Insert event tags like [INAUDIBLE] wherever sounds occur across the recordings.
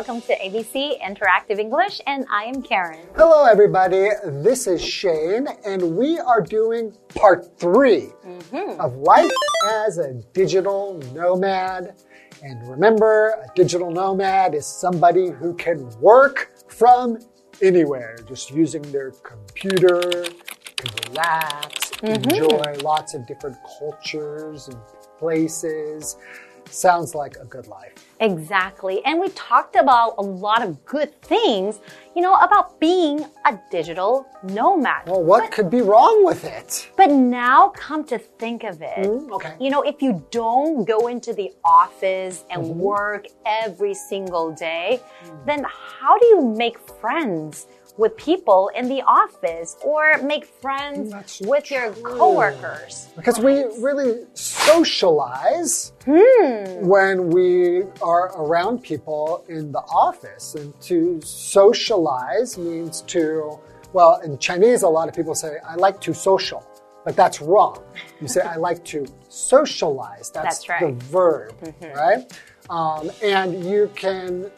Welcome to ABC Interactive English, and I am Karen. Hello, everybody. This is Shane, and we are doing part 3 mm-hmm. of life as a digital nomad. And remember, a digital nomad is somebody who can work from anywhere, just using their computer, can relax, mm-hmm. enjoy lots of different cultures and places. Sounds like a good life. Exactly. And we talked about a lot of good things, you know, about being a digital nomad. Well, what could be wrong with it? But now come to think of it, Mm, okay. you know, if you don't go into the office and Mm-hmm. work every single day, Mm. then how do you make friends with people in the office or make friends That's with your true. coworkers? Because we really socialize Hmm. when we are around people in the office. And to socialize means to, well, in Chinese, a lot of people say, I like to social. But that's wrong. You say, I like to socialize. That's, That's right. The verb, right? Um, and you can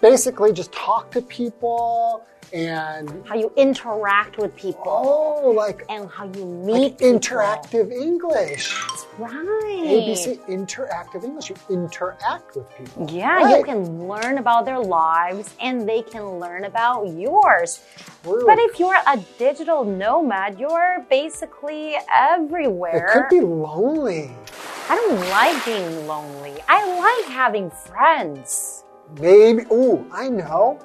basically just talk to people and, How you interact with people oh, like, and how you like meet people. interactive English. Right. ABC Interactive English. You interact with people. Yeah, Right. you can learn about their lives and they can learn about yours. True. But if you're a digital nomad, you're basically everywhere. it could be lonely. I don't like being lonely. I like having friends. Maybe, ooh, I know.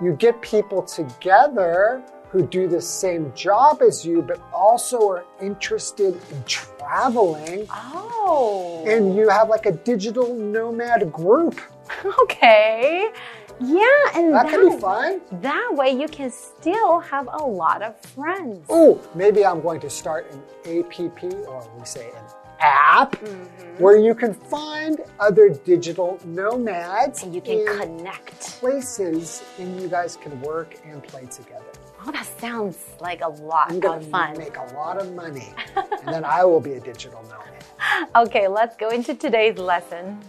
You get people together who do the same job as you, but also are interested in traveling. Oh. And you have like a digital nomad group. [LAUGHS] okay. Yeah, and That could be fun. That way you can still have a lot of friends. Oh, maybe I'm going to start an APP, or we say an app, mm-hmm. where you can find other digital nomads And you can connect. places and you guys can work and play together. Oh, that sounds like a lot I'm of going to fun. make a lot of money, [LAUGHS] and then I will be a digital nomad. Okay, let's go into today's lesson.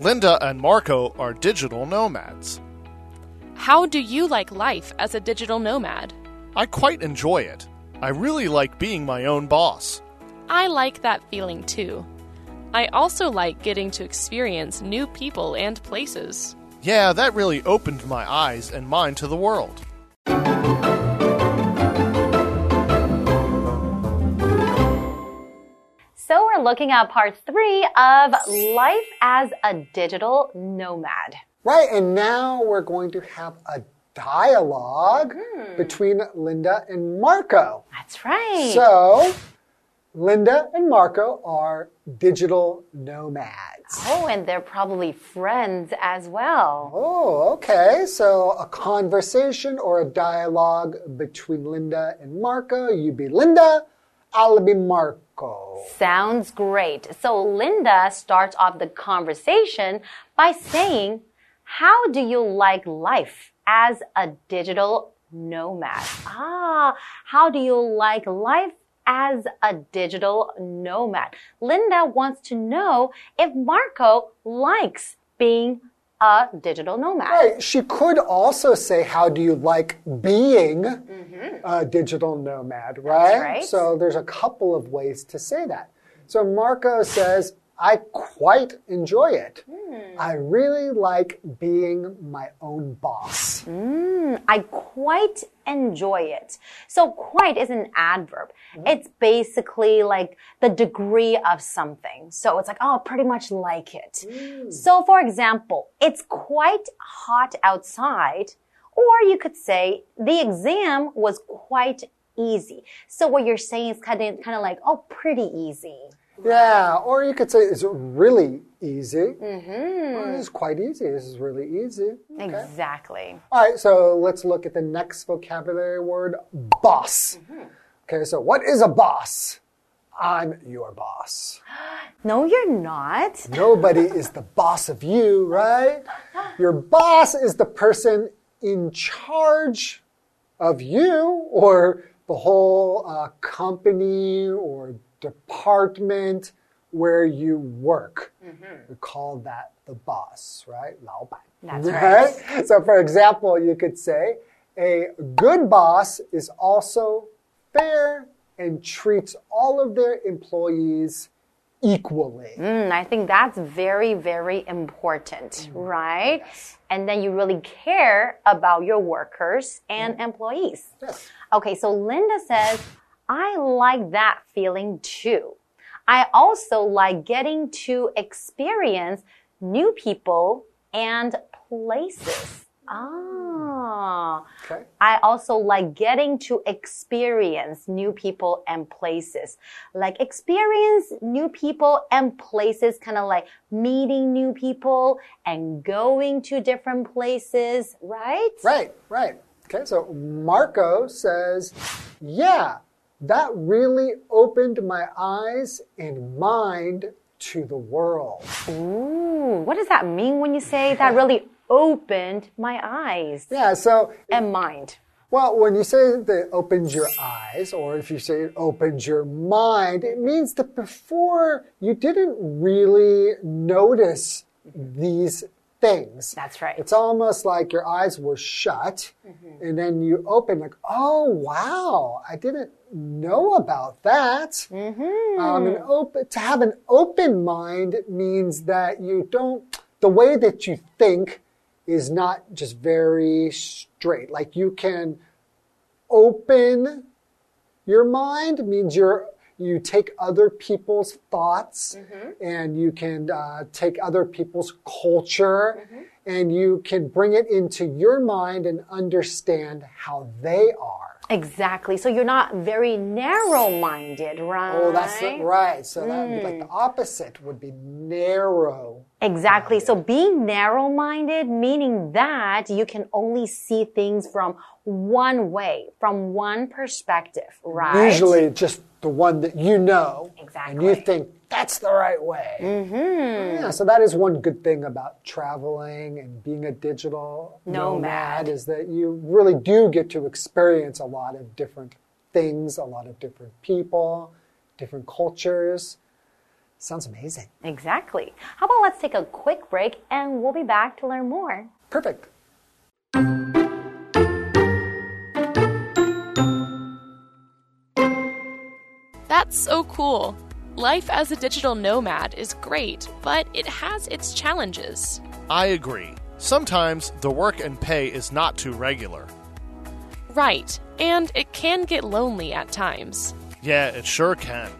Linda and Marco are digital nomads. How do you like life as a digital nomad? I quite enjoy it. I really like being my own boss. I like that feeling too. I also like getting to experience new people and places. Yeah, that really opened my eyes and mind to the world. So, we're looking at part three of life as a digital nomad. Right, and now we're going to have a dialogue hmm. between Linda and Marco. That's right. So, Linda and Marco are digital nomads. oh, and they're probably friends as well. Oh, okay. So, a conversation or a dialogue between Linda and Marco. You be Linda, I'll be Marco. Sounds great. So, Linda starts off the conversation by saying, How do you like life as a digital nomad? Ah, how do you like life as a digital nomad? Linda wants to know if Marco likes being a digital nomad. Right. She could also say, How do you like being a digital nomad, right? right. So there's a couple of ways to say that. So Marco says, I quite enjoy it. Hmm. I really like being my own boss. Hmm, I quite enjoy it. So quite is an adverb. Hmm? It's basically like the degree of something. So it's like, oh, pretty much like it. So for example, it's quite hot outside. Or you could say the exam was quite easy. So what you're saying is kind of, kind of like, oh, pretty easy. Yeah, or you could say it's really easy. Mm-hmm. this is quite easy. This is really easy. Exactly. All right, so let's look at the next vocabulary word boss. Okay, so what is a boss? I'm your boss. [GASPS] No, you're not. Nobody is the boss of you, right? Your boss is the person in charge of you or the whole uh, company or department where you work. Mm-hmm. We call that the boss, right? 老板. That's right. So, for example, you could say, a good boss is also fair and treats all of their employees equally. Mm, I think that's very, very important, mm. right? Yes. And then you really care about your workers and mm. employees. Yes. Okay, so Linda says, I like that feeling too. I also like getting to experience new people and places. Ah. Okay. I also like getting to experience new people and places. Like experience new people and places, kind of like meeting new people and going to different places, right? Right, right. Okay, so Marco says, Yeah, that really opened my eyes and mind to the world. Ooh, what does that mean when you say that really opened my eyes Yeah, so, and mind? well, when you say that it opens your eyes, or if you say it opens your mind, it means that before you didn't really notice these things. That's right. It's almost like your eyes were shut, and then you open, like, oh wow, I didn't know about that. Um, an open, to have an open mind means that you don't. The way that you think is not just very straight. Like you can open your mind means you're you take other people's thoughts mm-hmm. and you can uh, take other people's culture mm-hmm. and you can bring it into your mind and understand how they are. Exactly. So you're not very narrow minded, right? Oh, that's it, right. So that be like mm. the opposite would be narrow. Exactly. So being narrow minded, meaning that you can only see things from one way, from one perspective, right? Usually just the one that you know. And you think that's the right way. Mm-hmm. Yeah, so that is one good thing about traveling and being a digital Nomad. is that you really do get to experience a lot of different things, a lot of different people, different cultures. Sounds amazing. Exactly. How about let's take a quick break and we'll be back to learn more. Perfect. So cool. Life as a digital nomad is great, but it has its challenges. I agree. Sometimes the work and pay is not too regular. Right, and it can get lonely at times. Yeah, it sure can.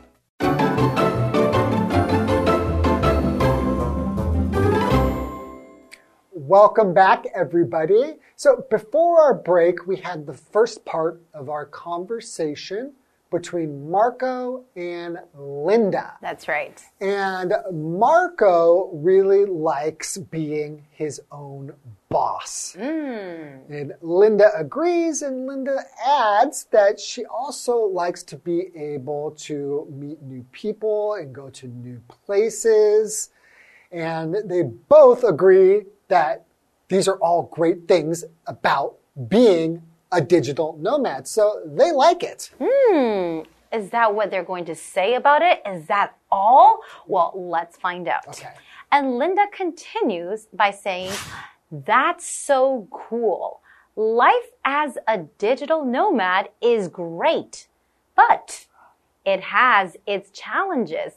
Welcome back, everybody. So, before our break, we had the first part of our conversation between Marco and Linda. That's right. And Marco really likes being his own boss. Hmm. And Linda agrees, and Linda adds that she also likes to be able to meet new people and go to new places. And they both agree that these are all great things about being a digital nomad. So they like it. Hmm. Is that what they're going to say about it? Is that all? Well, let's find out. Okay. And Linda continues by saying, That's so cool. Life as a digital nomad is great, but it has its challenges.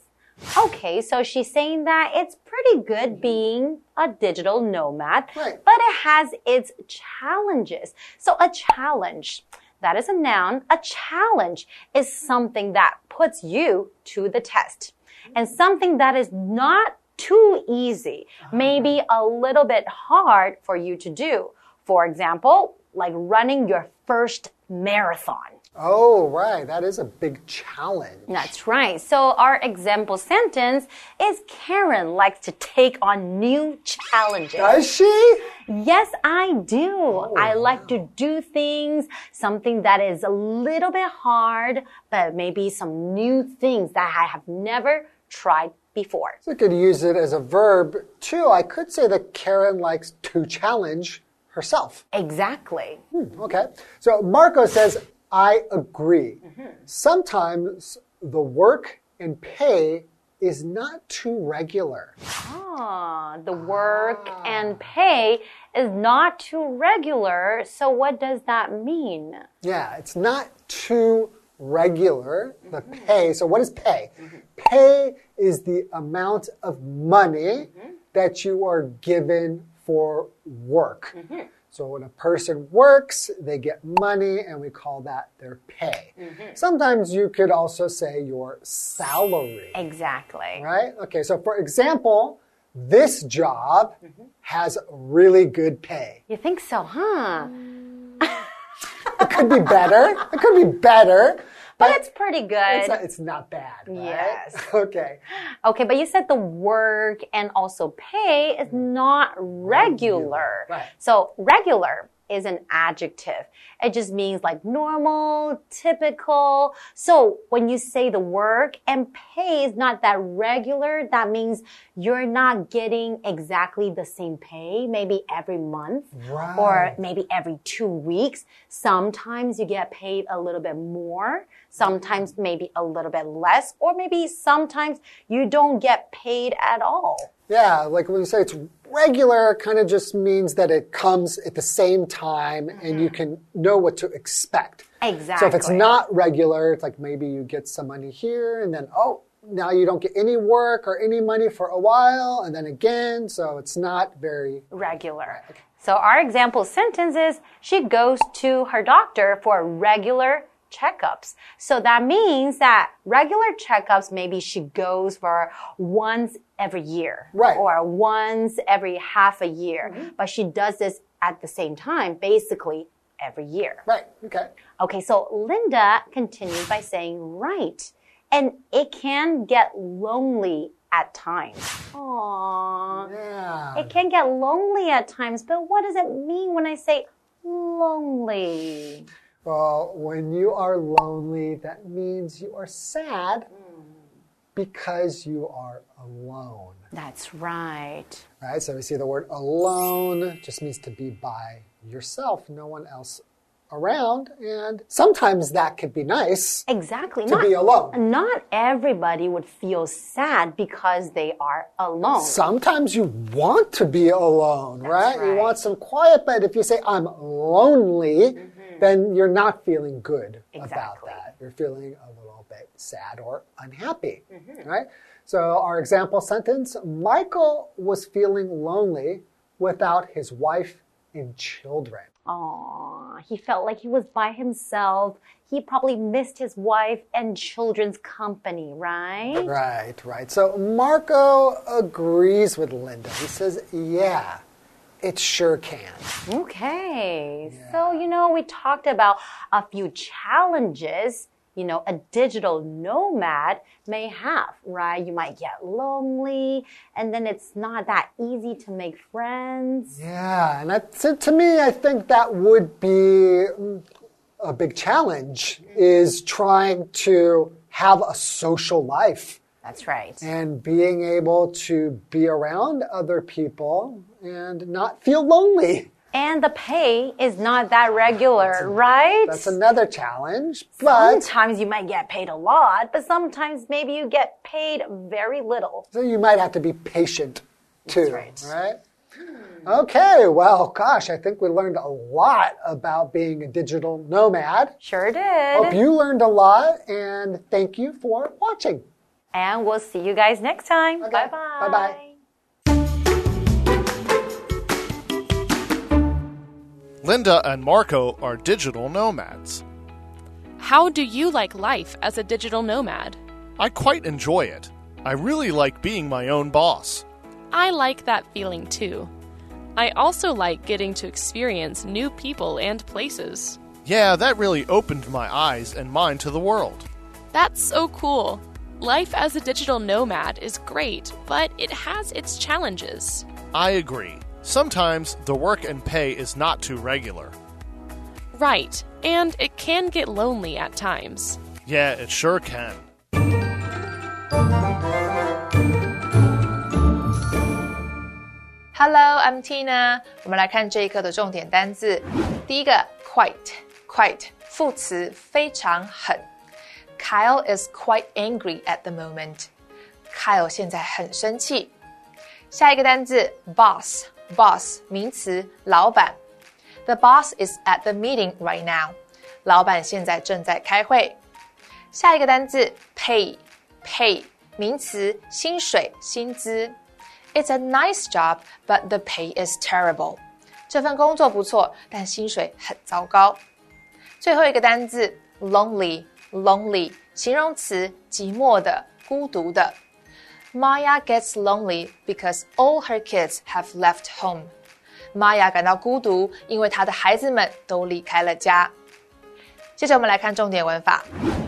Okay, so she's saying that it's pretty good mm-hmm. being a digital nomad, Right. but it has its challenges. So a challenge, that is a noun. A challenge is something that puts you to the test and mm-hmm. something that is not too easy, uh-huh. maybe a little bit hard for you to do. For example, like running your first marathon. Oh, right. That is a big challenge. That's right. So our example sentence is Karen likes to take on new challenges. Does she? Yes, I do. Oh, I like to do things, something that is a little bit hard, but maybe some new things that I have never tried before. So, I could use it as a verb too. I could say that Karen likes to challenge herself. Exactly. Hmm, okay. So Marco says, I agree. Mm-hmm. Sometimes the work and pay is not too regular. Ah, the work ah. and pay is not too regular. So what does that mean? Yeah, it's not too regular, the mm-hmm. pay. So, what is pay? Mm-hmm. Pay is the amount of money that you are given for work. So, when a person works, they get money, and we call that their pay. Mm-hmm. Sometimes you could also say your salary. Exactly. Right? Okay, so for example, this job mm-hmm. has really good pay. You think so, huh? It could be better. It could be better. But it's pretty good. It's not, it's not bad. Right? Yes. [LAUGHS] Okay. Okay, but you said the work and also pay is not regular. Right. So regular is an adjective. It just means like normal, typical. So when you say the work and pay is not that regular, that means you're not getting exactly the same pay, maybe every month Right. or maybe every two weeks. Sometimes you get paid a little bit more. Sometimes maybe a little bit less, or maybe sometimes you don't get paid at all. Yeah, like when you say it's regular, kind of just means that it comes at the same time and you mm-hmm. can know what to expect. Exactly. So if it's not regular, it's like maybe you get some money here and then, oh, now you don't get any work or any money for a while and then again. So it's not very regular. So our example sentence is she goes to her doctor for regular checkups. So that means that regular checkups, maybe she goes for once every year. Right. Or once every half a year. Mm-hmm. But she does this at the same time, basically every year. right. Okay. Okay, so Linda continues by saying, right. And it can get lonely at times. Aww. Yeah. It can get lonely at times, but what does it mean when I say lonely? Well, when you are lonely, that means you are sad mm. because you are alone. That's right. Right? So we see the word alone just means to be by yourself, no one else around. And sometimes that could be nice Exactly. to be alone. not everybody would feel sad because they are alone. Sometimes you want to be alone, right? You want some quiet, but if you say, I'm lonely, mm-hmm. Mm. then you're not feeling good about that. You're feeling a little bit sad or unhappy, mm-hmm. right? So, our example sentence Michael was feeling lonely without his wife and children. Aw, he felt like he was by himself. He probably missed his wife and children's company, right? Right, right. So, Marco agrees with Linda. He says, Yeah, it sure can. Okay. So, you know, we talked about a few challenges, you know, a digital nomad may have, right? You might get lonely and then it's not that easy to make friends. Yeah, and that, to, to me, I think that would be a big challenge is trying to have a social life That's right. and being able to be around other people and not feel lonely. And the pay is not that regular, right? That's another challenge, but Sometimes you might get paid a lot, but sometimes maybe you get paid very little. so you might have to be patient too, right. right? Okay, well, gosh, I think we learned a lot about being a digital nomad. Sure did. Hope you learned a lot and thank you for watching. And we'll see you guys next time. Okay. Bye bye. Bye-bye. Linda and Marco are digital nomads. How do you like life as a digital nomad? I quite enjoy it. I really like being my own boss. I like that feeling too. I also like getting to experience new people and places. Yeah, that really opened my eyes and mine to the world. That's so cool. Life as a digital nomad is great, but it has its challenges. I agree. Sometimes the work and pay is not too regular. Right, and it can get lonely at times. Yeah, it sure can. Hello, I'm Tina。我们来看这一课的重点单字。第一个，quite，quite 副词，非常很。 Kyle is quite angry at the moment. Kyle 现在很生气。下一个单字 boss，boss 名词，老板。The boss is at the meeting right now. 老板现在正在开会。下一个单字 pay，pay 名词，薪水、薪资。It's a nice job, but the pay is terrible. 这份工作不错，但薪水很糟糕。最后一个单字 Lonely，形容词，寂寞的、孤独的。Maya gets lonely because all her kids have left home. Maya 感到孤独，因为她的孩子们都离开了家。接着我们来看重点文法。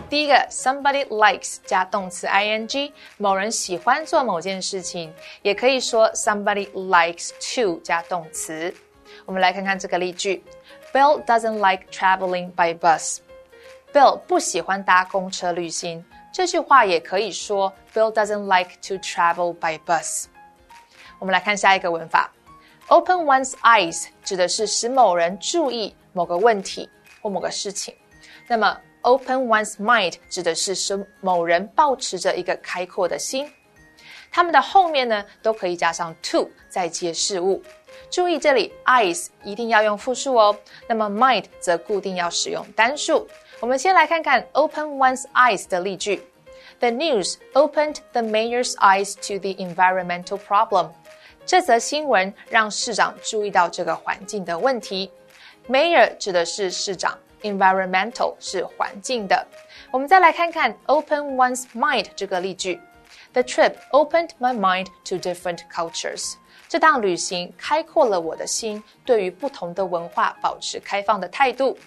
第一个，somebody likes 加动词 ing，某人喜欢做某件事情，也可以说 somebody likes to 加动词。我们来看看这个例句：Bill doesn't like traveling by bus. Bill 不喜欢搭公车旅行。这句话也可以说 Bill doesn't like to travel by bus. 我们来看下一个文法。Open one's eyes 指的是使某人注意某个问题或某个事情。那么，open one's mind 指的是使某人保持着一个开阔的心。它们的后面呢都可以加上 to 再接事物。注意这里，eyes 一定要用复数哦。那么，mind 则固定要使用单数。我们先来看看 open one's eyes 的例句。The news opened the mayor's eyes to the environmental problem. 这则新闻让市长注意到这个环境的问题。Mayor 指的是市长，environmental 是环境的。我们再来看看 open one's mind 这个例句。The trip opened my mind to different cultures。这趟旅行开阔了我的心，对于不同的文化保持开放的态度。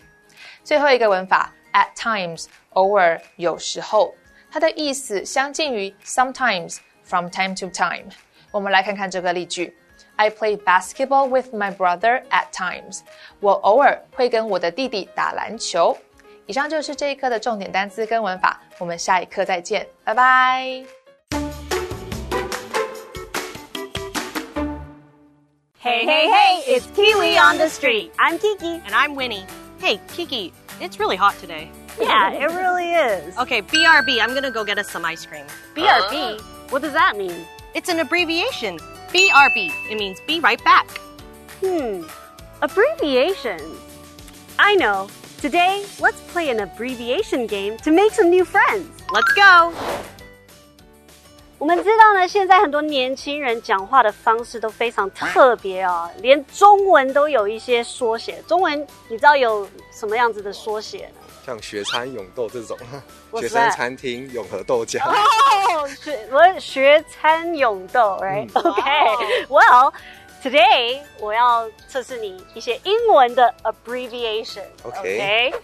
最后一个文法 at times，偶尔，有时候，它的意思相近于 sometimes，from time to time。我们来看看这个例句：I play basketball with my brother at times。我偶尔会跟我的弟弟打篮球。以上就是这一课的重点单词跟文法，我们下一课再见，拜拜。Hey, hey, hey, it's Kiwi on the street. I'm Kiki. And I'm Winnie. Hey, Kiki, it's really hot today. Yeah, it really is. Okay, BRB, I'm gonna go get us some ice cream. BRB? What does that mean? It's an abbreviation. BRB. It means be right back. Hmm, abbreviation. I know. Today, let's play an abbreviation game to make some new friends. Let's go. 我们知道呢，现在很多年轻人讲话的方式都非常特别啊、哦，连中文都有一些缩写。中文你知道有什么样子的缩写呢？像学餐永豆这种学生餐厅永和豆浆。哦，学我学餐永豆，right? Okay. Well, today 我要测试你一些英文的 abbreviation. Okay. Okay.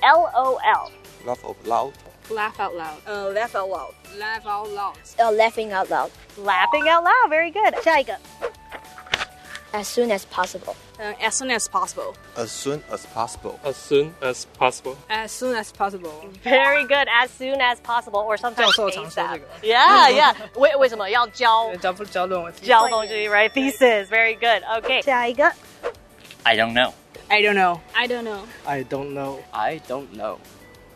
L O L. Laugh out loud. Laugh out loud. Uh, laugh out loud. Laugh out loud. Uh, laughing out loud. Laughing out loud. Very good. 下一个。As soon as possible. Uh, as soon as possible. As soon as possible. As soon as possible. As soon as possible. Very good. As soon as possible, or sometimes ASAP. Yeah, yeah. 为为什么要交？交交论文。交东西，right? [LAUGHS] Thesis. Very good. Okay. 下一个。I don't know. I don't know. I don't know. I don't know. I don't know.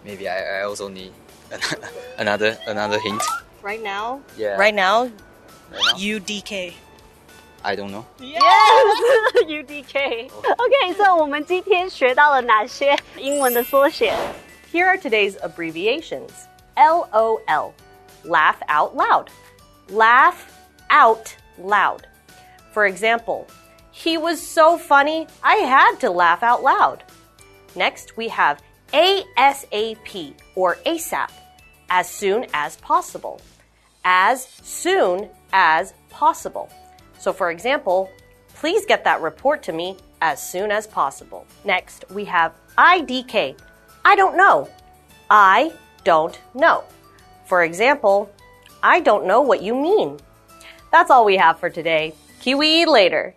Maybe I, I also need [LAUGHS] another another hint. Right now? Yeah. Right now? Right now? UDK. I don't know. Yes, [LAUGHS] [LAUGHS] UDK. Okay, so 我们今天学到了哪些英文的缩写 Here are today's abbreviations. LOL. Laugh out loud. Laugh out loud. For example, he was so funny, I had to laugh out loud. Next, we have ASAP or ASAP, as soon as possible. As soon as possible. So, for example, please get that report to me as soon as possible. Next, we have IDK. I don't know. I don't know. For example, I don't know what you mean. That's all we have for today. Kiwi later.